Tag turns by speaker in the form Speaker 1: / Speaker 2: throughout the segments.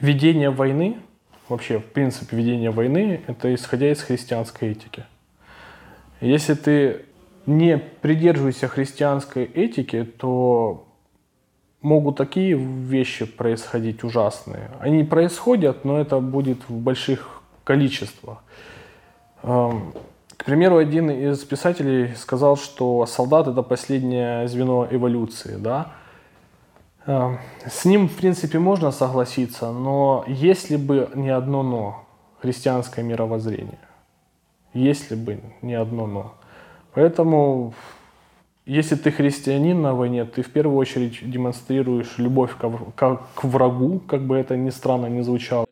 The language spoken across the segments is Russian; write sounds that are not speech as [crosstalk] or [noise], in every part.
Speaker 1: ведение войны, вообще, в принципе, ведение войны, это исходя из христианской этики. Если ты не придерживаешься христианской этики, то могут такие вещи происходить ужасные. Они происходят, но это будет в больших количествах. Эм, к примеру, один из писателей сказал, что солдат это последнее звено эволюции, да. Эм, с ним, в принципе, можно согласиться, но если бы не одно но, христианское мировоззрение, если бы не одно но. Поэтому если ты христианин на войне, ты в первую очередь демонстрируешь любовь к, врагу, как бы это ни странно не звучало.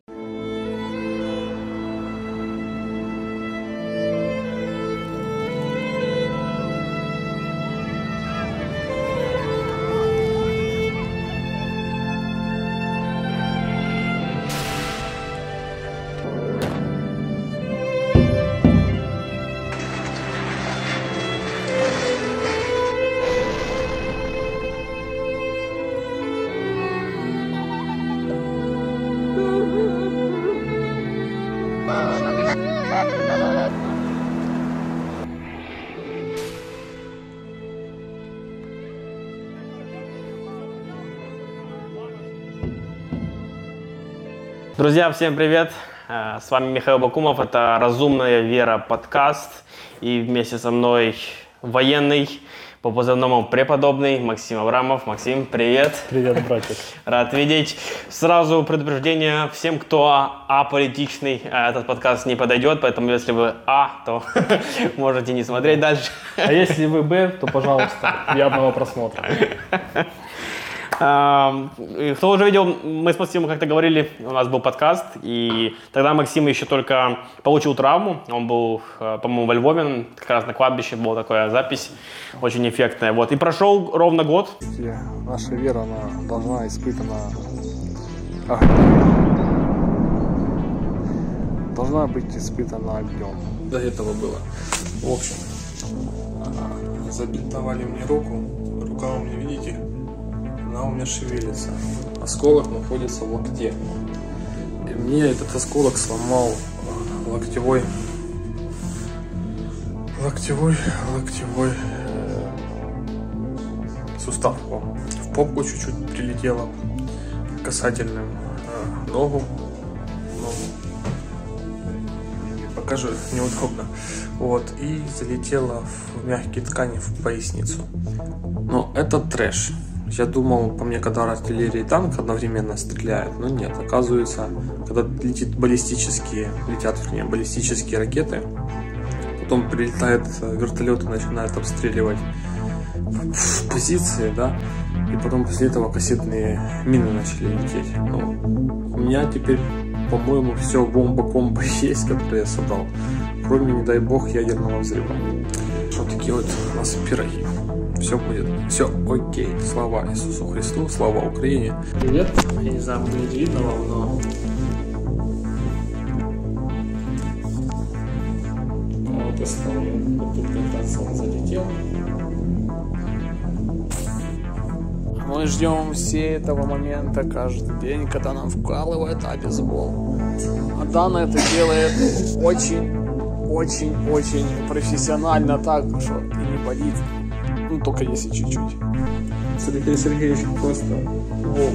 Speaker 2: Друзья, всем привет! Э, с вами Михаил Бакумов, это «Разумная вера» подкаст. И вместе со мной военный, по позывному преподобный Максим Абрамов. Максим, привет!
Speaker 1: Привет, братик! [laughs]
Speaker 2: Рад видеть. Сразу предупреждение всем, кто аполитичный, э, этот подкаст не подойдет, поэтому если вы А, то [laughs] можете не смотреть дальше.
Speaker 1: А если вы Б, то, пожалуйста, [laughs] приятного просмотра.
Speaker 2: Кто уже видел, мы с Максимом как-то говорили, у нас был подкаст, и тогда Максим еще только получил травму, он был, э, по-моему, во Львове, как раз на кладбище была такая запись, очень эффектная, вот, и прошел ровно год.
Speaker 1: Наша вера, она должна испытана должна быть испытана огнем.
Speaker 3: До этого было. В общем, забинтовали мне руку, рука у меня, видите, она у меня шевелится. Осколок находится в локте. И мне этот осколок сломал локтевой локтевой локтевой э, сустав. В попку чуть-чуть прилетело касательным э, ногу. ногу. Покажу, неудобно. Вот, и залетела в мягкие ткани в поясницу. Но это трэш. Я думал, по мне, когда артиллерия и танк одновременно стреляют, но нет. Оказывается, когда летит баллистические, летят, вернее, баллистические ракеты, потом прилетают вертолеты, начинают обстреливать позиции, да, и потом после этого кассетные мины начали лететь. Ну, у меня теперь, по-моему, все бомба-комбо [laughs] есть, которые я создал, кроме, не дай бог, ядерного взрыва. Вот такие вот у нас пироги все будет, все окей. Слава Иисусу Христу, слава Украине.
Speaker 1: Привет, я не знаю, будет видно вам, но... Вот оставлю, вот тут как раз он залетел. Мы ждем все этого момента каждый день, когда нам вкалывают обезбол. А Дана это делает очень, очень, очень профессионально так, что не болит. Ну, только если чуть-чуть.
Speaker 3: Сергей Сергеевич просто Вов.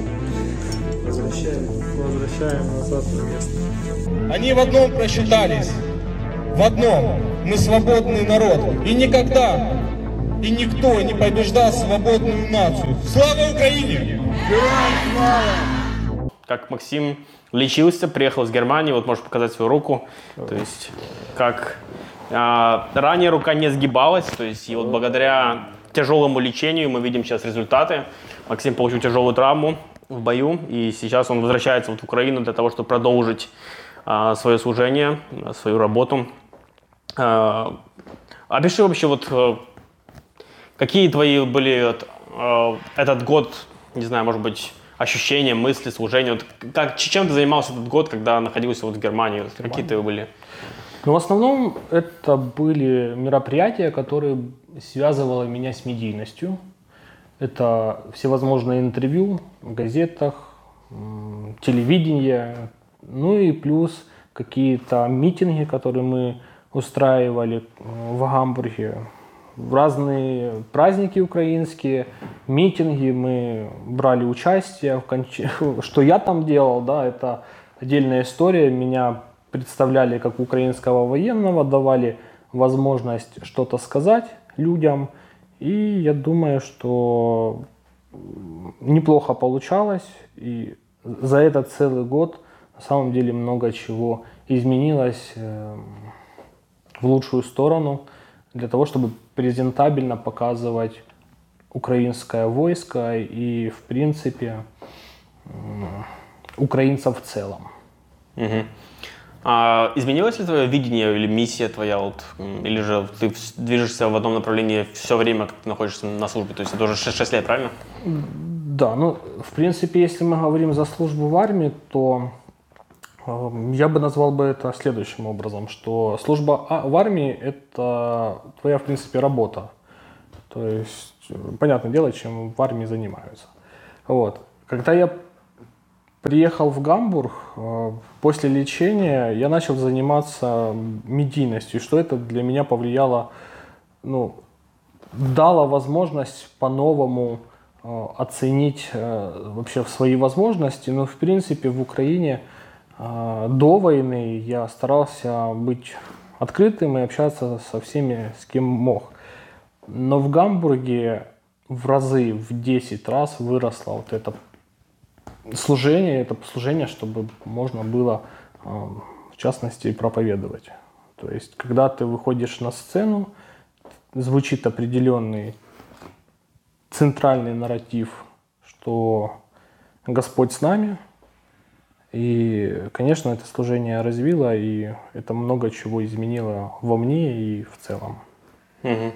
Speaker 3: Возвращаем, возвращаем назад на место.
Speaker 4: Они в одном просчитались. В одном. Мы свободный народ. И никогда и никто не побеждал свободную нацию. Слава Украине! Героям
Speaker 2: слава! Как Максим лечился, приехал из Германии, вот можешь показать свою руку. То есть, как а, ранее рука не сгибалась, то есть, и вот благодаря тяжелому лечению мы видим сейчас результаты. Максим получил тяжелую травму в бою, и сейчас он возвращается вот в Украину для того, чтобы продолжить а, свое служение, свою работу. А, опиши вообще вот э, какие твои были а, этот год, не знаю, может быть, ощущения, мысли, служения. Вот как, чем ты занимался этот год, когда находился вот в Германии? Вот, какие ты были?
Speaker 1: Ну, в основном это были мероприятия, которые связывало меня с медийностью. Это всевозможные интервью в газетах, телевидение, ну и плюс какие-то митинги, которые мы устраивали в Гамбурге, в разные праздники украинские, митинги, мы брали участие. В конч... [laughs] Что я там делал, да, это отдельная история. Меня представляли как украинского военного, давали возможность что-то сказать людям. И я думаю, что неплохо получалось. И за этот целый год на самом деле много чего изменилось э, в лучшую сторону для того, чтобы презентабельно показывать украинское войско и, в принципе, украинцев в целом.
Speaker 2: Угу. А изменилось ли твое видение или миссия твоя, вот, или же ты движешься в одном направлении все время, как ты находишься на службе? То есть это уже 6, 6 лет, правильно?
Speaker 1: Да, ну, в принципе, если мы говорим за службу в армии, то э, я бы назвал бы это следующим образом, что служба а, в армии – это твоя, в принципе, работа. То есть, э, понятное дело, чем в армии занимаются. Вот. Когда я приехал в Гамбург, э, после лечения я начал заниматься медийностью, что это для меня повлияло, ну, дало возможность по-новому э, оценить э, вообще свои возможности. Но, в принципе, в Украине до войны я старался быть открытым и общаться со всеми, с кем мог. Но в Гамбурге в разы, в 10 раз выросла вот эта служение, это служение, чтобы можно было, а, в частности, проповедовать. То есть, когда ты выходишь на сцену, звучит определенный центральный нарратив, что Господь с нами. И, конечно, это служение развило, и это много чего изменило во мне и в целом.
Speaker 2: Угу.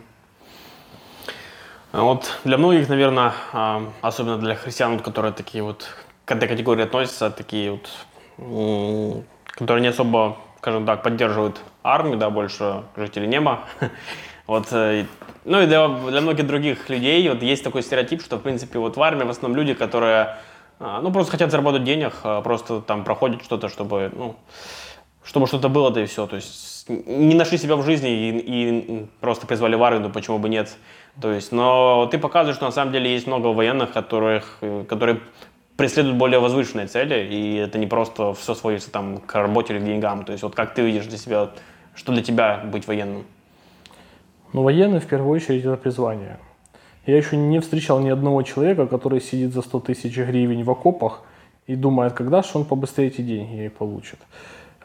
Speaker 2: Вот для многих, наверное, а, особенно для христиан, которые такие вот к этой категории относятся такие вот, которые не особо, скажем так, поддерживают армию, да, больше жители неба. [laughs] Вот, э, ну и для, для многих других людей вот есть такой стереотип, что, в принципе, вот в армии в основном люди, которые, а, ну, просто хотят заработать денег, а просто там проходят что-то, чтобы, ну, чтобы что-то было, да и все. То есть не нашли себя в жизни и, и просто призвали в армию, ну почему бы нет. То есть, но ты показываешь, что на самом деле есть много военных, которых, э, которые преследуют более возвышенные цели, и это не просто все сводится там к работе или к деньгам. То есть вот как ты видишь для себя, что для тебя быть военным?
Speaker 1: Ну, военный в первую очередь это призвание. Я еще не встречал ни одного человека, который сидит за 100 тысяч гривен в окопах и думает, когда же он побыстрее эти деньги получит.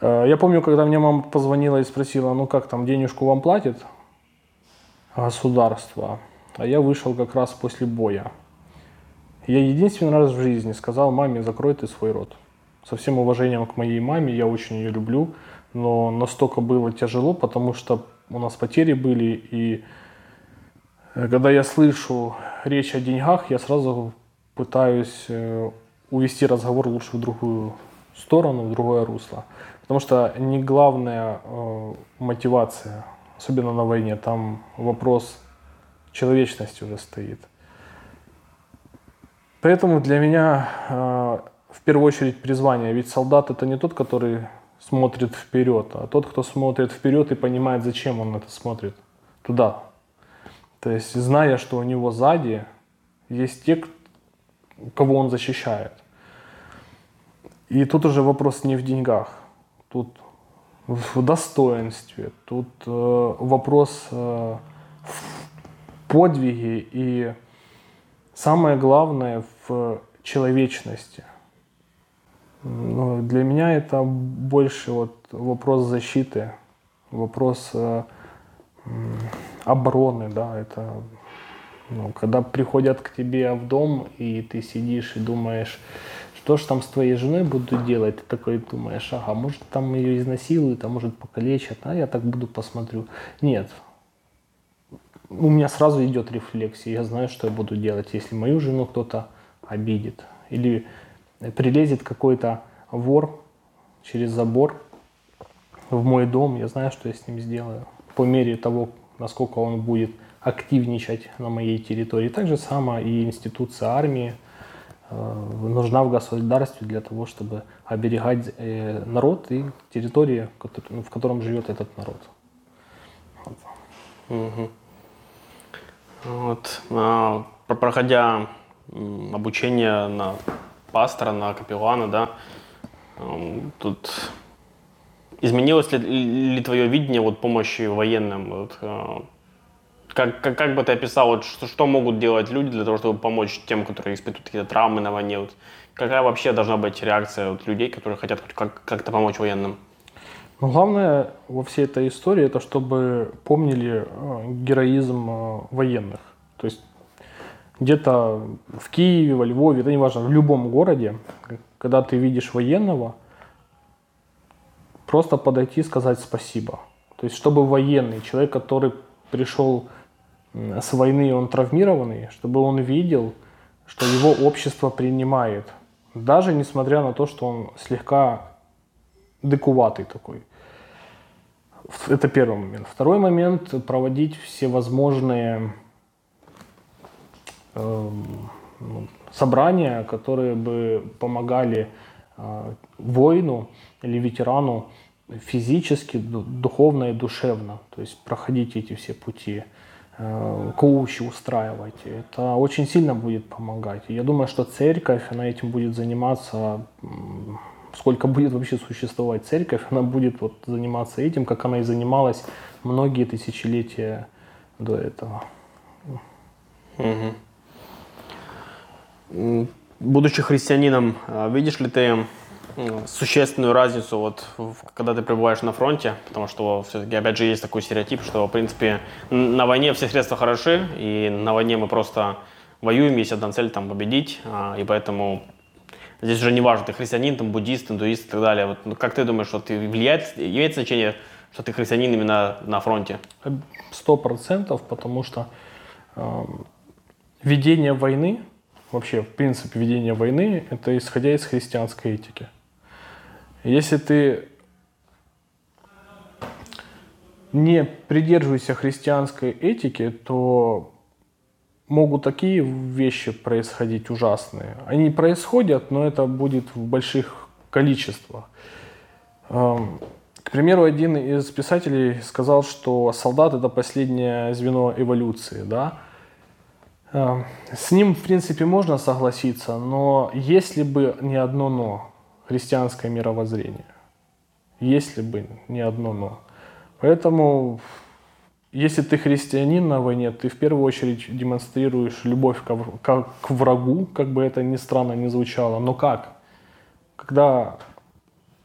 Speaker 1: Э, я помню, когда мне мама позвонила и спросила, ну как там, денежку вам платит государство? А я вышел как раз после боя. Я единственный раз в жизни сказал маме, закрой ты свой рот. Со всем уважением к моей маме, я очень ее люблю, но настолько было тяжело, потому что у нас потери были, и э, когда я слышу речь о деньгах, я сразу пытаюсь э, увести разговор лучше в другую сторону, в другое русло. Потому что не главная э, мотивация, особенно на войне, там вопрос человечности уже стоит. Поэтому для меня э, в первую очередь призвание. Ведь солдат это не тот, который смотрит вперед, а тот, кто смотрит вперед и понимает, зачем он это смотрит туда. То есть, зная, что у него сзади есть те, кого он защищает. И тут уже вопрос не в деньгах, тут в достоинстве, тут э, вопрос э, в подвиге и самое главное в человечности. Но для меня это больше вот вопрос защиты, вопрос э, обороны, да, это ну, когда приходят к тебе в дом, и ты сидишь и думаешь, что ж там с твоей женой буду делать, ты такой думаешь, ага, может там ее изнасилуют, а может покалечат, а я так буду посмотрю. Нет, у меня сразу идет рефлексия. Я знаю, что я буду делать, если мою жену кто-то обидит. Или прилезет какой-то вор через забор в мой дом. Я знаю, что я с ним сделаю. По мере того, насколько он будет активничать на моей территории. Так же самое и институция армии. Э, нужна в государстве для того, чтобы оберегать э, народ и территории, в котором живет этот народ.
Speaker 2: Угу. Вот, а, проходя обучение на пастора, на капеллана, да, тут изменилось ли, ли твое видение вот, помощи военным? Вот, а, как, как, как бы ты описал, вот, что, что могут делать люди для того, чтобы помочь тем, которые испытывают какие-то травмы на войне? Вот, какая вообще должна быть реакция вот, людей, которые хотят как, как-то помочь военным?
Speaker 1: Но главное во всей этой истории это чтобы помнили э, героизм э, военных. То есть где-то в Киеве, во Львове, это не важно, в любом городе, когда ты видишь военного, просто подойти и сказать спасибо. То есть чтобы военный, человек, который пришел с войны, он травмированный, чтобы он видел, что его общество принимает, даже несмотря на то, что он слегка дыкуватый такой. Это первый момент. Второй момент – проводить все возможные э, собрания, которые бы помогали э, воину или ветерану физически, духовно и душевно. То есть проходить эти все пути, коучи устраивать. Это очень сильно будет помогать. Я думаю, что церковь, она этим будет заниматься сколько будет вообще существовать церковь, она будет вот заниматься этим, как она и занималась многие тысячелетия до этого.
Speaker 2: Угу. Будучи христианином, а, видишь ли ты существенную разницу, вот, когда ты пребываешь на фронте, потому что все-таки, опять же, есть такой стереотип, что, в принципе, на войне все средства хороши, и на войне мы просто воюем, есть одна цель там победить, а, и поэтому Здесь уже не важно, ты христианин, там, буддист, индуист и так далее. Вот, ну, как ты думаешь, что ты влияет, имеет значение, что ты христианин именно на фронте?
Speaker 1: Сто процентов, потому что э, ведение войны, вообще, в принципе, ведение войны, это исходя из христианской этики. Если ты не придерживаешься христианской этики, то могут такие вещи происходить ужасные. Они происходят, но это будет в больших количествах. К примеру, один из писателей сказал, что солдат это последнее звено эволюции. Да? С ним, в принципе, можно согласиться, но если бы не одно «но» христианское мировоззрение, если бы не одно «но». Поэтому если ты христианин на войне, ты в первую очередь демонстрируешь любовь к, врагу, как бы это ни странно не звучало. Но как? Когда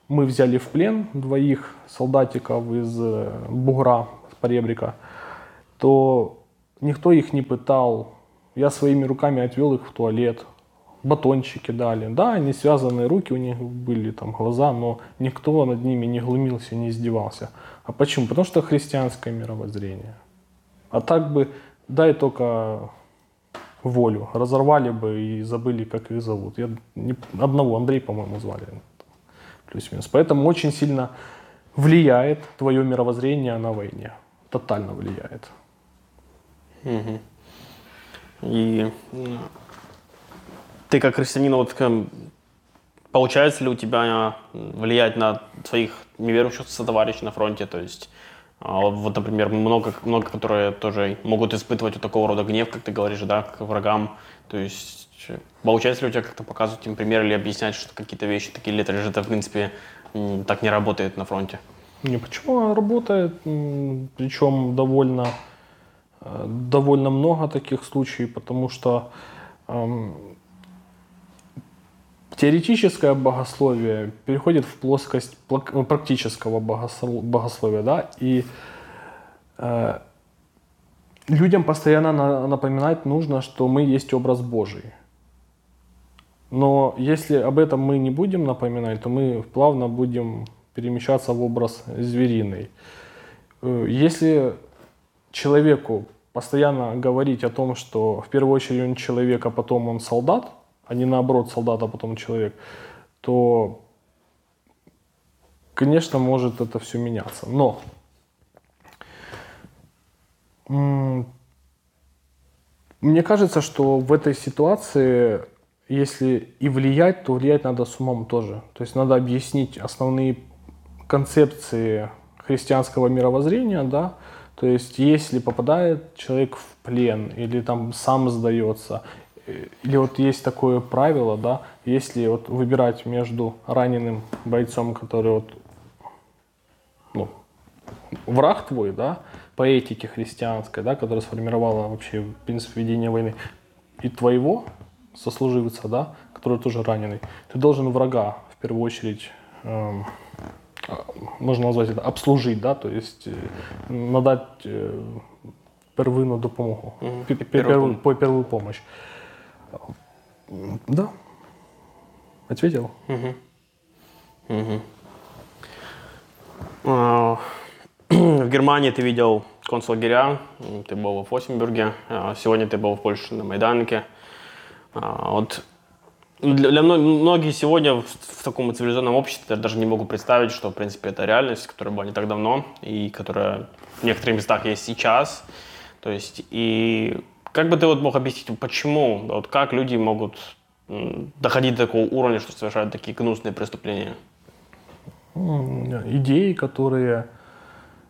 Speaker 1: мы взяли в плен двоих солдатиков из э, Бугра, Поребрика, то никто их не пытал. Я своими руками отвел их в туалет, батончики дали. Да, они связанные руки, у них были там глаза, но никто над ними не глумился, не издевался. А почему? Потому что христианское мировоззрение. А так бы, дай только волю, разорвали бы и забыли, как их зовут. Я не, одного, Андрей, по-моему, звали. Плюс-минус. Поэтому очень сильно влияет твое мировоззрение на войне. Тотально влияет.
Speaker 2: Угу. И ты как христианин, вот получается ли у тебя влиять на своих неверующих сотоварищей на фронте? То есть, а, вот, например, много, много, которые тоже могут испытывать вот такого рода гнев, как ты говоришь, да, к врагам. То есть, получается ли у тебя как-то показывать им пример или объяснять, что какие-то вещи такие, или это в принципе, так не работает на фронте?
Speaker 1: Не, почему работает, причем довольно, э, довольно много таких случаев, потому что теоретическое богословие переходит в плоскость ну, практического богословия, да, и э, людям постоянно на, напоминать нужно, что мы есть образ Божий. Но если об этом мы не будем напоминать, то мы плавно будем перемещаться в образ звериный. Э, если человеку постоянно говорить о том, что в первую очередь он человек, а потом он солдат, а не наоборот солдат, а потом человек, то, конечно, может это все меняться. Но мне кажется, что в этой ситуации если и влиять, то влиять надо с умом тоже. То есть надо объяснить основные концепции христианского мировоззрения, да, то есть если попадает человек в плен или там сам сдается, или вот есть такое правило, да, если вот выбирать между раненым бойцом, который вот, ну, враг твой, да, по этике христианской, да, которая сформировала вообще принцип ведения войны, и твоего сослуживца, да, который тоже раненый, ты должен врага в первую очередь эм, а, можно назвать это обслужить, да, то есть э, надать э, первинну допомогу, пе-
Speaker 2: Первую
Speaker 1: первую помощь. Да. Ответил?
Speaker 2: А, В Германии ты видел концлагеря, ты был в Осенбурге, а сегодня ты был в Польше на Майданке. А, Вот для, для мно- многих сегодня в, в таком цивилизованном обществе я даже не могу представить, что, в принципе, это реальность, которая была не так давно и которая в некоторых местах есть сейчас. То есть, и как бы ты вот мог объяснить, почему, вот как люди могут доходить до такого уровня, что совершают такие гнусные преступления?
Speaker 1: Идеи, которые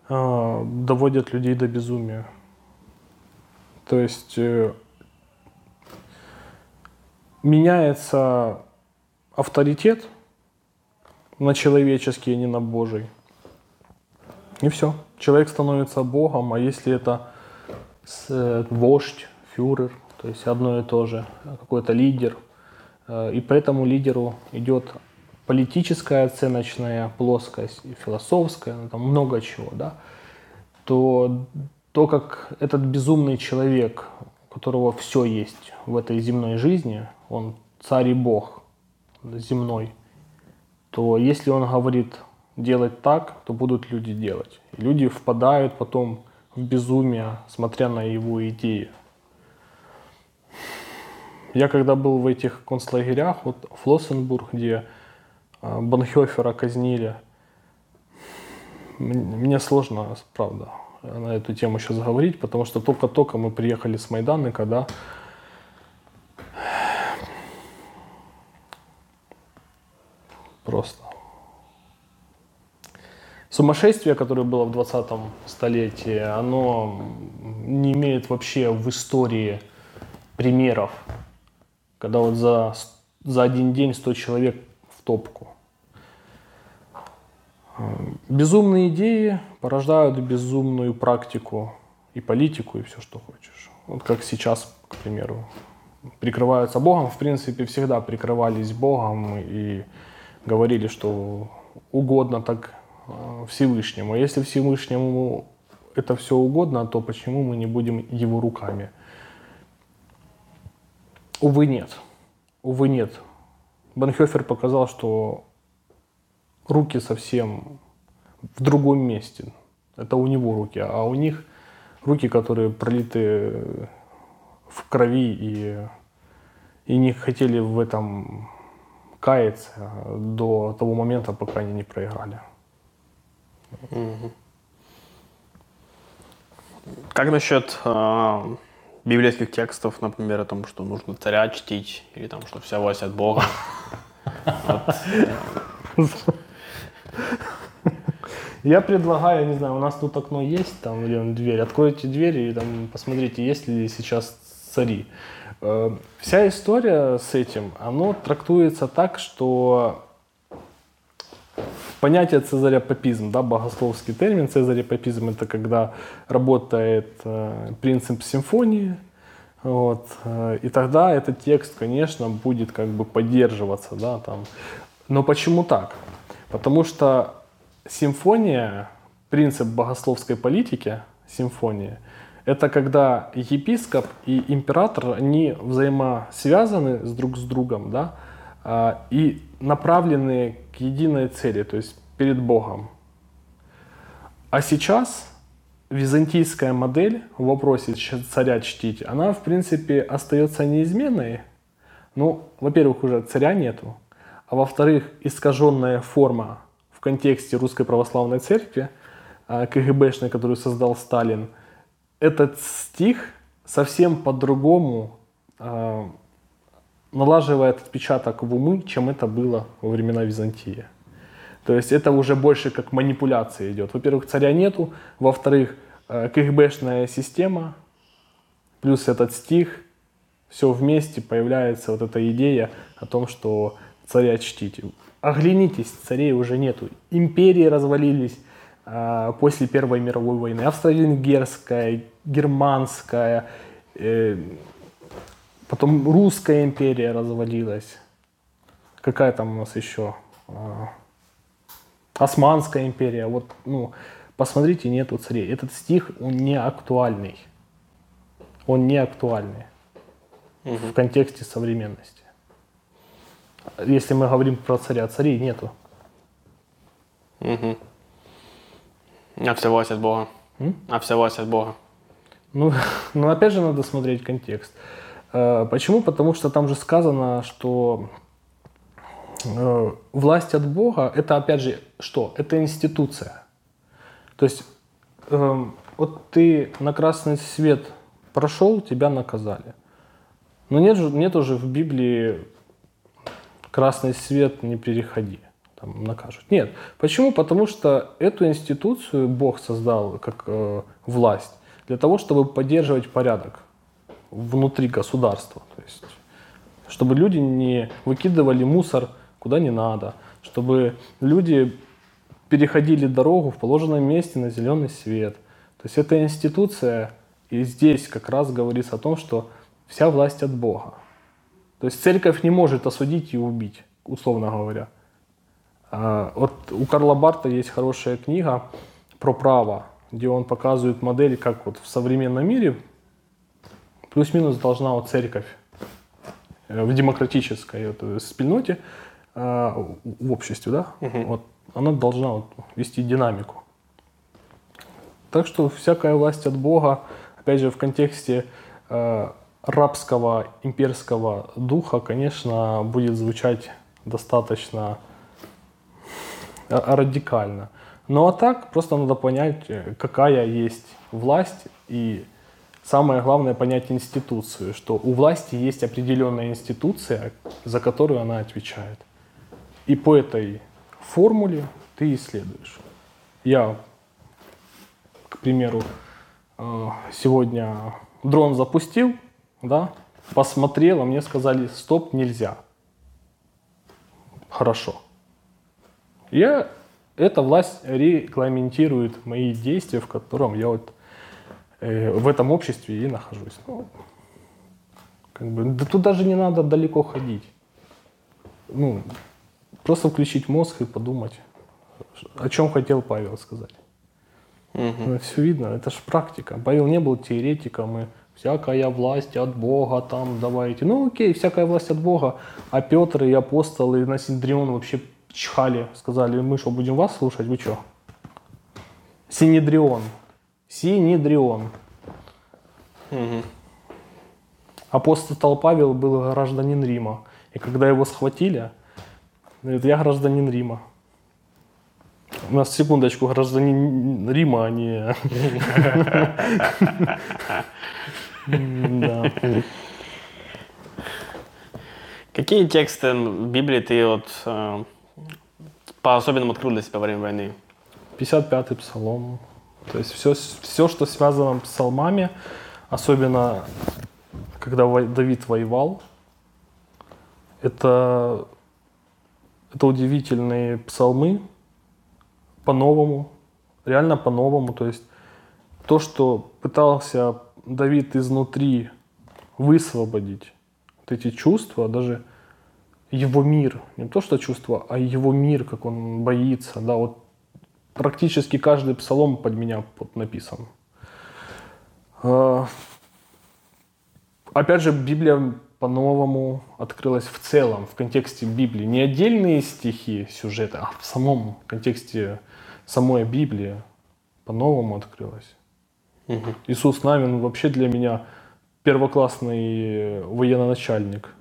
Speaker 1: э, доводят людей до безумия. То есть э, меняется авторитет на человеческий, а не на Божий. И все. Человек становится Богом, а если это с- э, вождь, фюрер, то есть одно и то же, какой-то лидер, э, и по этому лидеру идет политическая оценочная плоскость, философская, ну, там много чего, да, то то, как этот безумный человек, у которого все есть в этой земной жизни, он царь и бог земной, то если он говорит делать так, то будут люди делать. И люди впадают потом в безумие, смотря на его идеи. Я когда был в этих концлагерях, вот Флоссенбург, где а, Банхёфера казнили, мне сложно, правда, на эту тему сейчас говорить, потому что только-только мы приехали с Майдана, когда просто. Сумасшествие, которое было в 20 столетии, оно не имеет вообще в истории примеров, когда вот за, за один день 100 человек в топку. Безумные идеи порождают безумную практику и политику, и все, что хочешь. Вот как сейчас, к примеру, прикрываются Богом. В принципе, всегда прикрывались Богом и говорили, что угодно так э, Всевышнему. А если Всевышнему это все угодно, то почему мы не будем его руками? Увы, нет. Увы, нет. Банхёфер показал, что руки совсем в другом месте. Это у него руки, а у них руки, которые пролиты в крови и, и не хотели в этом каяться до того момента, пока они не проиграли.
Speaker 2: Как насчет э, библейских текстов, например, о том, что нужно царя чтить, или там, что вся власть от Бога?
Speaker 1: Я предлагаю, не знаю, у нас тут окно есть, там, или дверь, откройте дверь и там посмотрите, есть ли сейчас цари. Э, Вся история с этим, оно трактуется так, что понятие цезарепапизм, да, богословский термин цезарепапизм, это когда работает э, принцип симфонии, вот, э, и тогда этот текст, конечно, будет как бы поддерживаться, да, там. Но почему так? Потому что симфония, принцип богословской политики, симфония, это когда епископ и император, они взаимосвязаны с друг с другом, да, и направлены к единой цели, то есть перед Богом. А сейчас византийская модель в вопросе царя чтить, она, в принципе, остается неизменной. Ну, во-первых, уже царя нету, а во-вторых, искаженная форма в контексте Русской Православной Церкви, а, КГБшной, которую создал Сталин, этот стих совсем по-другому а, налаживает отпечаток в умы, чем это было во времена Византии. То есть это уже больше как манипуляция идет. Во-первых, царя нету, во-вторых, э, КГБшная система, плюс этот стих, все вместе появляется вот эта идея о том, что царя чтите. Оглянитесь, царей уже нету. Империи развалились э, после Первой мировой войны. Австро-Венгерская, германская, э, потом русская империя развалилась. Какая там у нас еще? Э, Османская империя. Вот, ну, посмотрите, нету царей. Этот стих, он не актуальный. Он не актуальный в контексте современности. Если мы говорим про царя, царей нету.
Speaker 2: Угу. А все власть от Бога.
Speaker 1: М?
Speaker 2: А вся власть от Бога.
Speaker 1: Ну, [laughs] ну, опять же, надо смотреть контекст. Э, Почему? Потому что там же сказано, что э, власть от Бога это опять же что? Это институция. То есть эм, вот ты на красный свет прошел, тебя наказали. Но нет, же- нет уже в Библии красный свет не переходи, там накажут. Нет. Почему? Потому что эту институцию Бог создал как э, власть для того, чтобы поддерживать порядок внутри государства. То есть, чтобы люди не выкидывали мусор куда не надо, чтобы люди переходили дорогу в положенном месте на зеленый свет. То есть эта институция, и здесь как раз говорится о том, что вся власть от Бога. То есть церковь не может осудить и убить, условно говоря. А, Вот у Карла Барта есть хорошая книга про право, где он показывает модель, как вот в современном мире плюс-минус должна вот церковь э, в демократической вот, э, спільноте, э, в обществе, да, вот, она должна вот вести динамику. Так что всякая власть от Бога, опять же, в контексте э, рабского имперского духа, конечно, будет звучать достаточно радикально. Ну а так просто надо понять, какая есть власть и самое главное понять институцию, что у власти есть определенная институция, за которую она отвечает. И по этой формуле ты исследуешь. Я, к примеру, э, сегодня дрон запустил, да, посмотрел, а мне сказали, стоп, нельзя. Хорошо. Я, эта власть регламентирует мои действия, в котором я вот в этом обществе и нахожусь. Ну, как бы, да тут даже не надо далеко ходить. Ну, просто включить мозг и подумать, о чем хотел Павел сказать. Ну, все видно, это же практика. Павел не был теоретиком, и всякая власть от Бога, там давайте. Ну окей, всякая власть от Бога. А Петр и апостолы на Синдрион вообще чхали, сказали, мы что, будем вас слушать, вы что? Синедрион. Синедрион. Апостол Павел был гражданин Рима. И когда его схватили, говорит, я гражданин Рима. У нас, секундочку, гражданин Рима, а не... [laughs]
Speaker 2: Какие тексты в Библии ты вот э, по-особенному открыл для себя во время войны?
Speaker 1: 55-й псалом. То есть все, все, что связано с псалмами, особенно когда Давид воевал, это, это удивительные псалмы по-новому, реально по-новому. То есть то, что пытался Давид изнутри высвободить вот эти чувства, даже его мир, не то что чувства, а его мир, как он боится, да, вот практически каждый псалом под меня вот написан. А, Опять же, Библия по-новому открылась в целом, в контексте Библии. Не отдельные стихи, сюжеты, а в самом контексте самой Библии по-новому открылась. Иисус Навин вообще для меня первоклассный военачальник.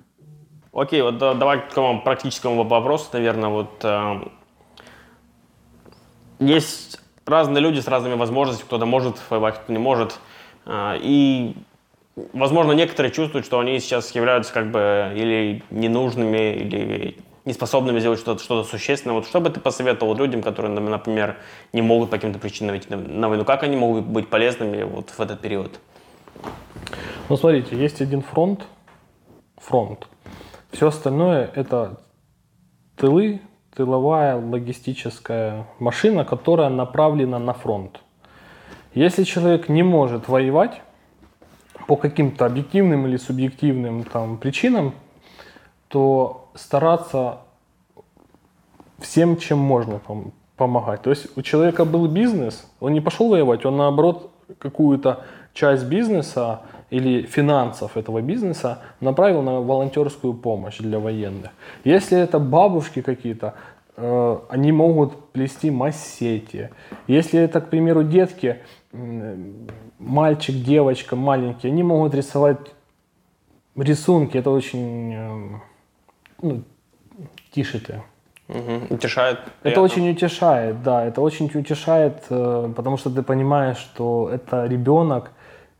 Speaker 2: Окей, вот да- давай к такому практическому вопросу, наверное, вот э, есть разные люди с разными возможностями, кто-то может воевать, кто-то не может, Э, и возможно, некоторые чувствуют, что они сейчас являются как бы или ненужными, или неспособными сделать что-то что существенное. Вот что бы ты посоветовал людям, которые, например, не могут по каким-то причинам идти на войну? Как они могут быть полезными вот в этот период?
Speaker 1: Ну, смотрите, есть один фронт, фронт. Все остальное – это тылы, тыловая логистическая машина, которая направлена на фронт. Если человек не может воевать по каким-то объективным или субъективным там, причинам, то стараться всем, чем можно пом- помогать. То есть у человека был бизнес, он не пошел воевать, он наоборот какую-то часть бизнеса или финансов этого бизнеса направил на волонтерскую помощь для военных. Если это бабушки какие-то, э, они могут плести массети. Если это, к примеру, детки, мальчик, девочка, маленькие, они могут рисовать рисунки. Это очень э, ну, тише ты.
Speaker 2: Угу. Утешает.
Speaker 1: Это очень утешает, да, это очень утешает, э, потому что ты понимаешь, что это ребенок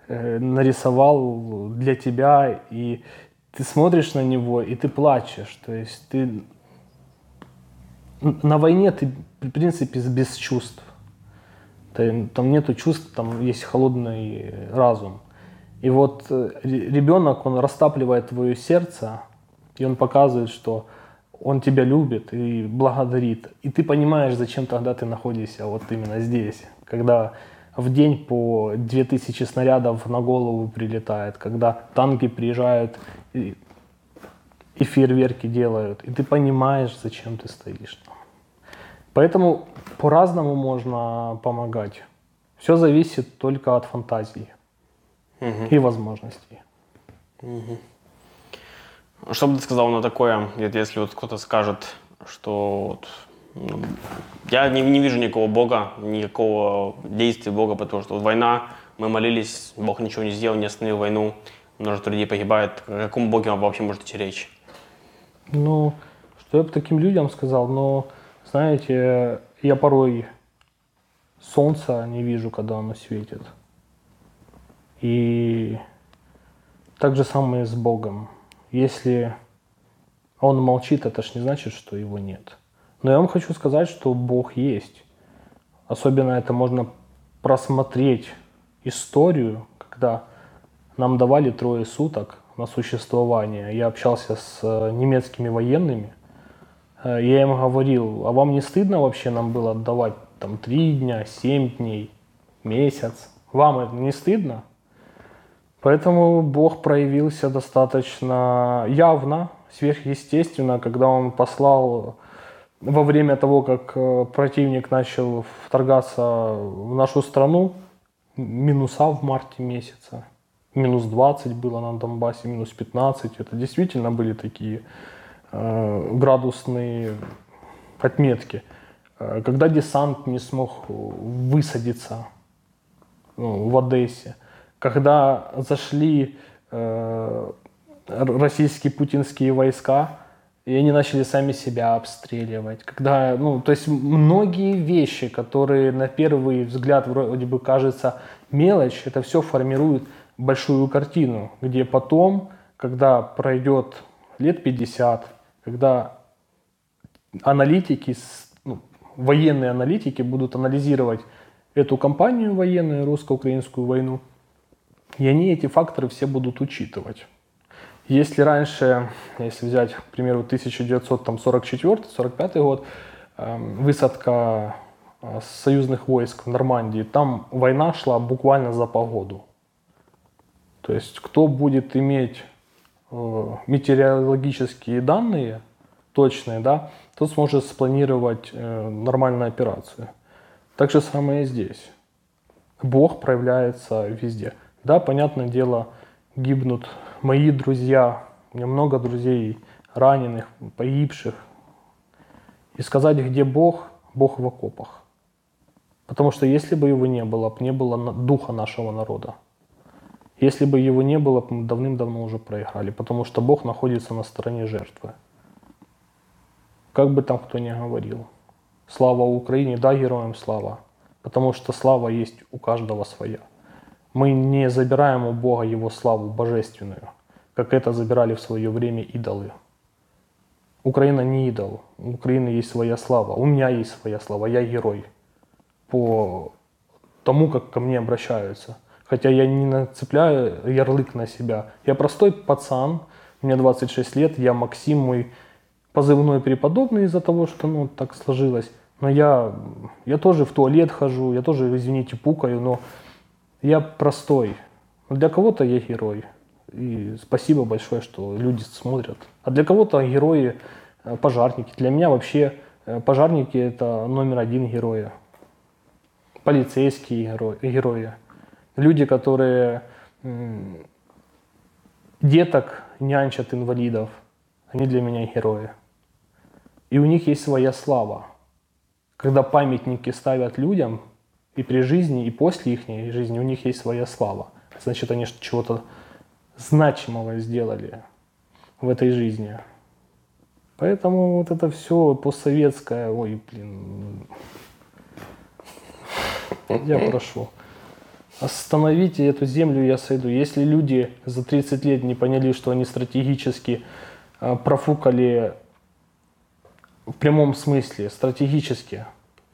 Speaker 1: нарисовал для тебя, и ты смотришь на него, и ты плачешь. То есть ты на войне ты, в принципе, без чувств. Там нету чувств, там есть холодный разум. И вот э, ребенок, он растапливает твое сердце, и он показывает, что он тебя любит и благодарит. И ты понимаешь, зачем тогда ты находишься вот именно здесь. Когда в день по 2000 снарядов на голову прилетает, когда танки приезжают и, и фейерверки делают, и ты понимаешь, зачем ты стоишь там. Поэтому по-разному можно помогать. Все зависит только от фантазии угу. и возможностей.
Speaker 2: Угу. Что бы ты сказал на такое, если вот кто-то скажет, что вот, я не, не вижу никакого Бога, никакого действия Бога, потому что вот война, мы молились, Бог ничего не сделал, не остановил войну, множество людей погибает. О каком Боге вам вообще может идти речь?
Speaker 1: Ну, что я бы таким людям сказал, но, знаете, я порой солнца не вижу, когда оно светит. И так же самое с Богом. Если он молчит, это ж не значит, что его нет. Но я вам хочу сказать, что Бог есть. Особенно это можно просмотреть историю, когда нам давали трое суток на существование. Я общался с э, немецкими военными. Э, я им говорил, а вам не стыдно вообще нам было отдавать там три дня, семь дней, месяц? Вам это не стыдно? Поэтому Бог проявился достаточно явно, сверхъестественно, когда Он послал во время того, как э, противник начал вторгаться в нашу страну, минуса в марте месяца. Минус 20 было на Донбассе, минус 15. Это действительно были такие э, градусные отметки. Э, когда десант не смог высадиться ну, в Одессе – когда зашли э, российские путинские войска, и они начали сами себя обстреливать. Когда, ну, то есть многие вещи, которые на первый взгляд вроде бы кажется мелочь, это все формирует большую картину, где потом, когда пройдет лет 50, когда аналитики, ну, военные аналитики будут анализировать эту кампанию военную, русско-украинскую войну, и они эти факторы все будут учитывать. Если раньше, если взять, к примеру, 1944-45 год, эм, высадка э, союзных войск в Нормандии, там война шла буквально за погоду. То есть кто будет иметь э, метеорологические данные точные, да, тот сможет спланировать э, нормальную операцию. Так же самое и здесь. Бог проявляется везде. Да, понятное дело, гибнут мои друзья, у меня много друзей раненых, погибших. И сказать, где Бог, Бог в окопах. Потому что если бы его не было, не было духа нашего народа. Если бы его не было, мы давным-давно уже проиграли, потому что Бог находится на стороне жертвы. Как бы там кто ни говорил. Слава Украине, да, героям слава. Потому что слава есть у каждого своя. Мы не забираем у Бога Его славу божественную, как это забирали в свое время идолы. Украина не идол. У Украины есть своя слава. У меня есть своя слава. Я герой. По тому, как ко мне обращаются. Хотя я не нацепляю ярлык на себя. Я простой пацан, мне 26 лет, я Максим, мой позывной преподобный из-за того, что ну, так сложилось. Но я, я тоже в туалет хожу, я тоже, извините, пукаю, но я простой. Для кого-то я герой. И спасибо большое, что люди смотрят. А для кого-то герои э, пожарники. Для меня вообще э, пожарники это номер один героя. Полицейские герои. герои. Люди, которые деток нянчат инвалидов. Они для меня герои. И у них есть своя слава. Когда памятники ставят людям, и при жизни, и после их жизни у них есть своя слава. Значит, они чего-то значимого сделали в этой жизни. Поэтому вот это все постсоветское, ой, блин, я прошу. Остановите эту землю, я сойду. Если люди за 30 лет не поняли, что они стратегически а, профукали в прямом смысле, стратегически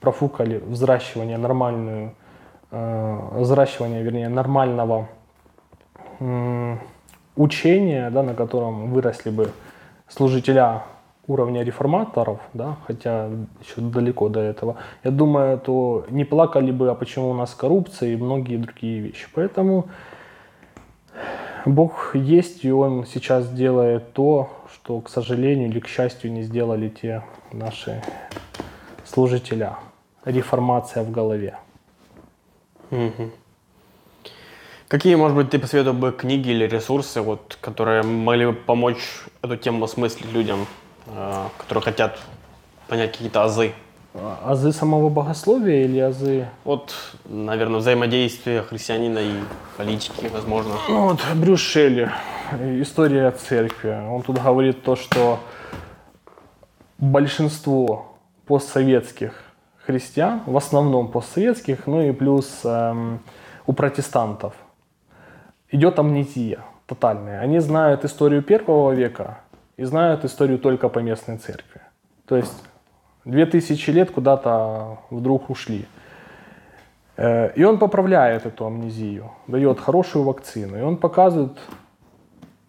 Speaker 1: профукали взращивание нормальную, э, взращивание, вернее, нормального э, учения, да, на котором выросли бы служителя уровня реформаторов, да, хотя еще далеко до этого, я думаю, то не плакали бы, а почему у нас коррупция и многие другие вещи. Поэтому Бог есть, и Он сейчас делает то, что, к сожалению или к счастью, не сделали те наши служителя реформация в голове.
Speaker 2: Угу. Какие, может быть, ты посоветовал бы книги или ресурсы, вот, которые могли бы помочь эту тему осмыслить людям, э, которые хотят понять какие-то азы?
Speaker 1: Азы самого богословия или азы?
Speaker 2: Вот, наверное, взаимодействие христианина и политики, возможно.
Speaker 1: Ну вот Брюс Шелли, история церкви. Он тут говорит то, что большинство постсоветских христиан, в основном постсоветских, ну и плюс эм, у протестантов, идет амнезия тотальная. Они знают историю первого века и знают историю только по местной церкви. То есть две тысячи лет куда-то вдруг ушли. Э, и он поправляет эту амнезию, дает хорошую вакцину. И он показывает,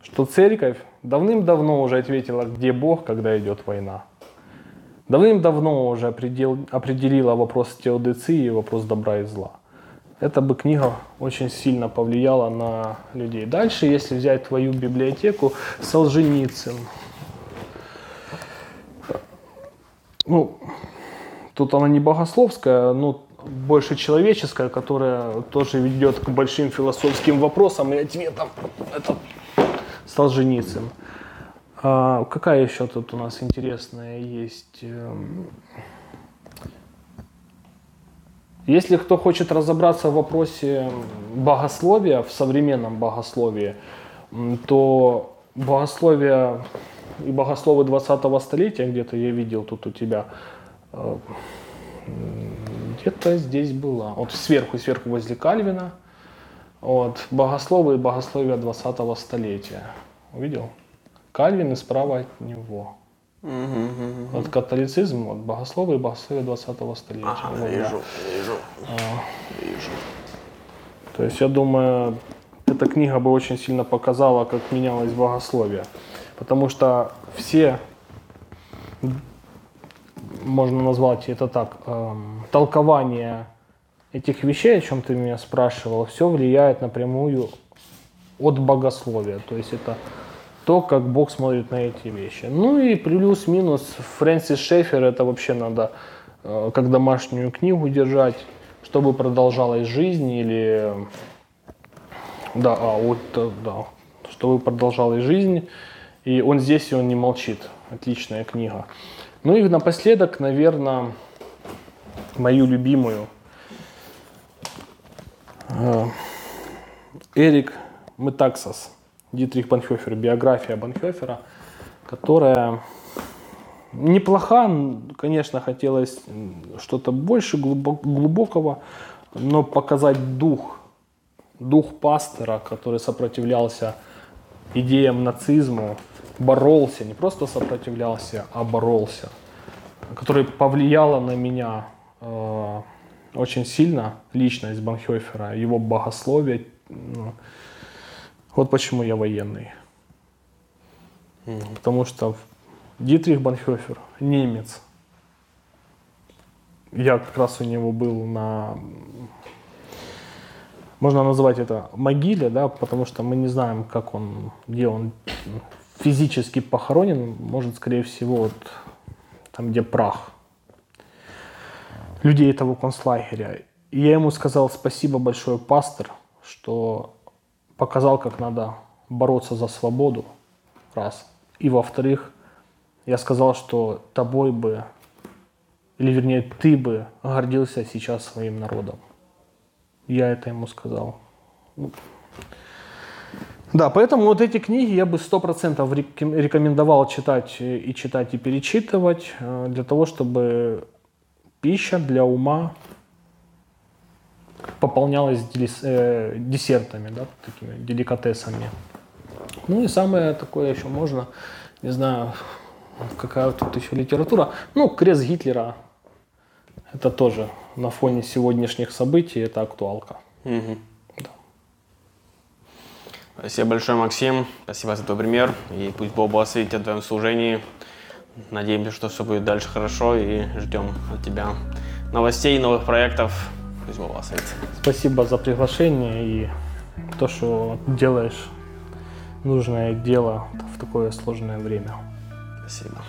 Speaker 1: что церковь давным-давно уже ответила, где Бог, когда идет война. Давным-давно уже определ, определила вопрос теодиции и вопрос добра и зла. Эта бы книга очень сильно повлияла на людей. Дальше, если взять твою библиотеку, Солженицын. Ну, тут она не богословская, но больше человеческая, которая тоже ведет к большим философским вопросам и ответам. Это Солженицын. А, какая еще тут у нас интересная есть? Эм, если кто хочет разобраться в вопросе богословия, в современном богословии, то богословие и богословы 20-го столетия, где-то я видел тут у тебя, э, где-то здесь была, вот сверху, сверху возле Кальвина, вот, богословы и богословие 20-го столетия. Увидел? Кальвин и справа от него. Угу, угу, Вот католицизм, вот богословы и богословие 20-го столетия.
Speaker 2: Ага, вот, вижу, да. вижу, а, вижу.
Speaker 1: То есть я думаю, эта книга бы очень сильно показала, как менялось богословие. Потому что все, можно назвать это так, эм, толкование этих вещей, о чем ты меня спрашивал, все влияет напрямую от богословия. То есть это то, как Бог смотрит на эти вещи. Ну и плюс-минус Фрэнсис Шефер, это вообще надо э, как домашнюю книгу держать, чтобы продолжалась жизнь или... Да, а, вот, э, да, чтобы продолжалась жизнь. И он здесь, и он не молчит. Отличная книга. Ну и напоследок, наверное, мою любимую. Э, Эрик Метаксас. Дитрих Банхёфер, биография Банхёфера, которая неплоха, конечно, хотелось что-то больше глубокого, но показать дух дух пастора, который сопротивлялся идеям нацизму, боролся, не просто сопротивлялся, а боролся, который повлияла на меня э, очень сильно, личность Банхёфера, его богословие. Ну, вот почему я военный. Потому что Дитрих Банхёфер, немец, я как раз у него был на, можно назвать это могиле, да, потому что мы не знаем, как он, где он физически похоронен, может, скорее всего, вот там, где прах людей этого концлагеря. И я ему сказал спасибо большое, пастор, что показал, как надо бороться за свободу, раз. И во-вторых, я сказал, что тобой бы или вернее ты бы гордился сейчас своим народом. Я это ему сказал. Ну, да, поэтому вот эти книги я бы сто процентов рекомендовал читать и читать и перечитывать э, для того, чтобы пища для ума пополнялась э, десертами, да, такими деликатесами. Ну и самое такое еще можно, не знаю, какая тут еще литература. Ну, крест Гитлера это тоже на фоне сегодняшних событий, это актуалка.
Speaker 2: Угу. Да. Спасибо большое, Максим. Спасибо за твой пример. И пусть Бог благословит тебя в твоем служении. Надеемся, что все будет дальше хорошо. И ждем от тебя новостей, новых проектов. Бог благословит.
Speaker 1: Спасибо за приглашение и то, что делаешь нужное дело в такое сложное время.
Speaker 2: Спасибо.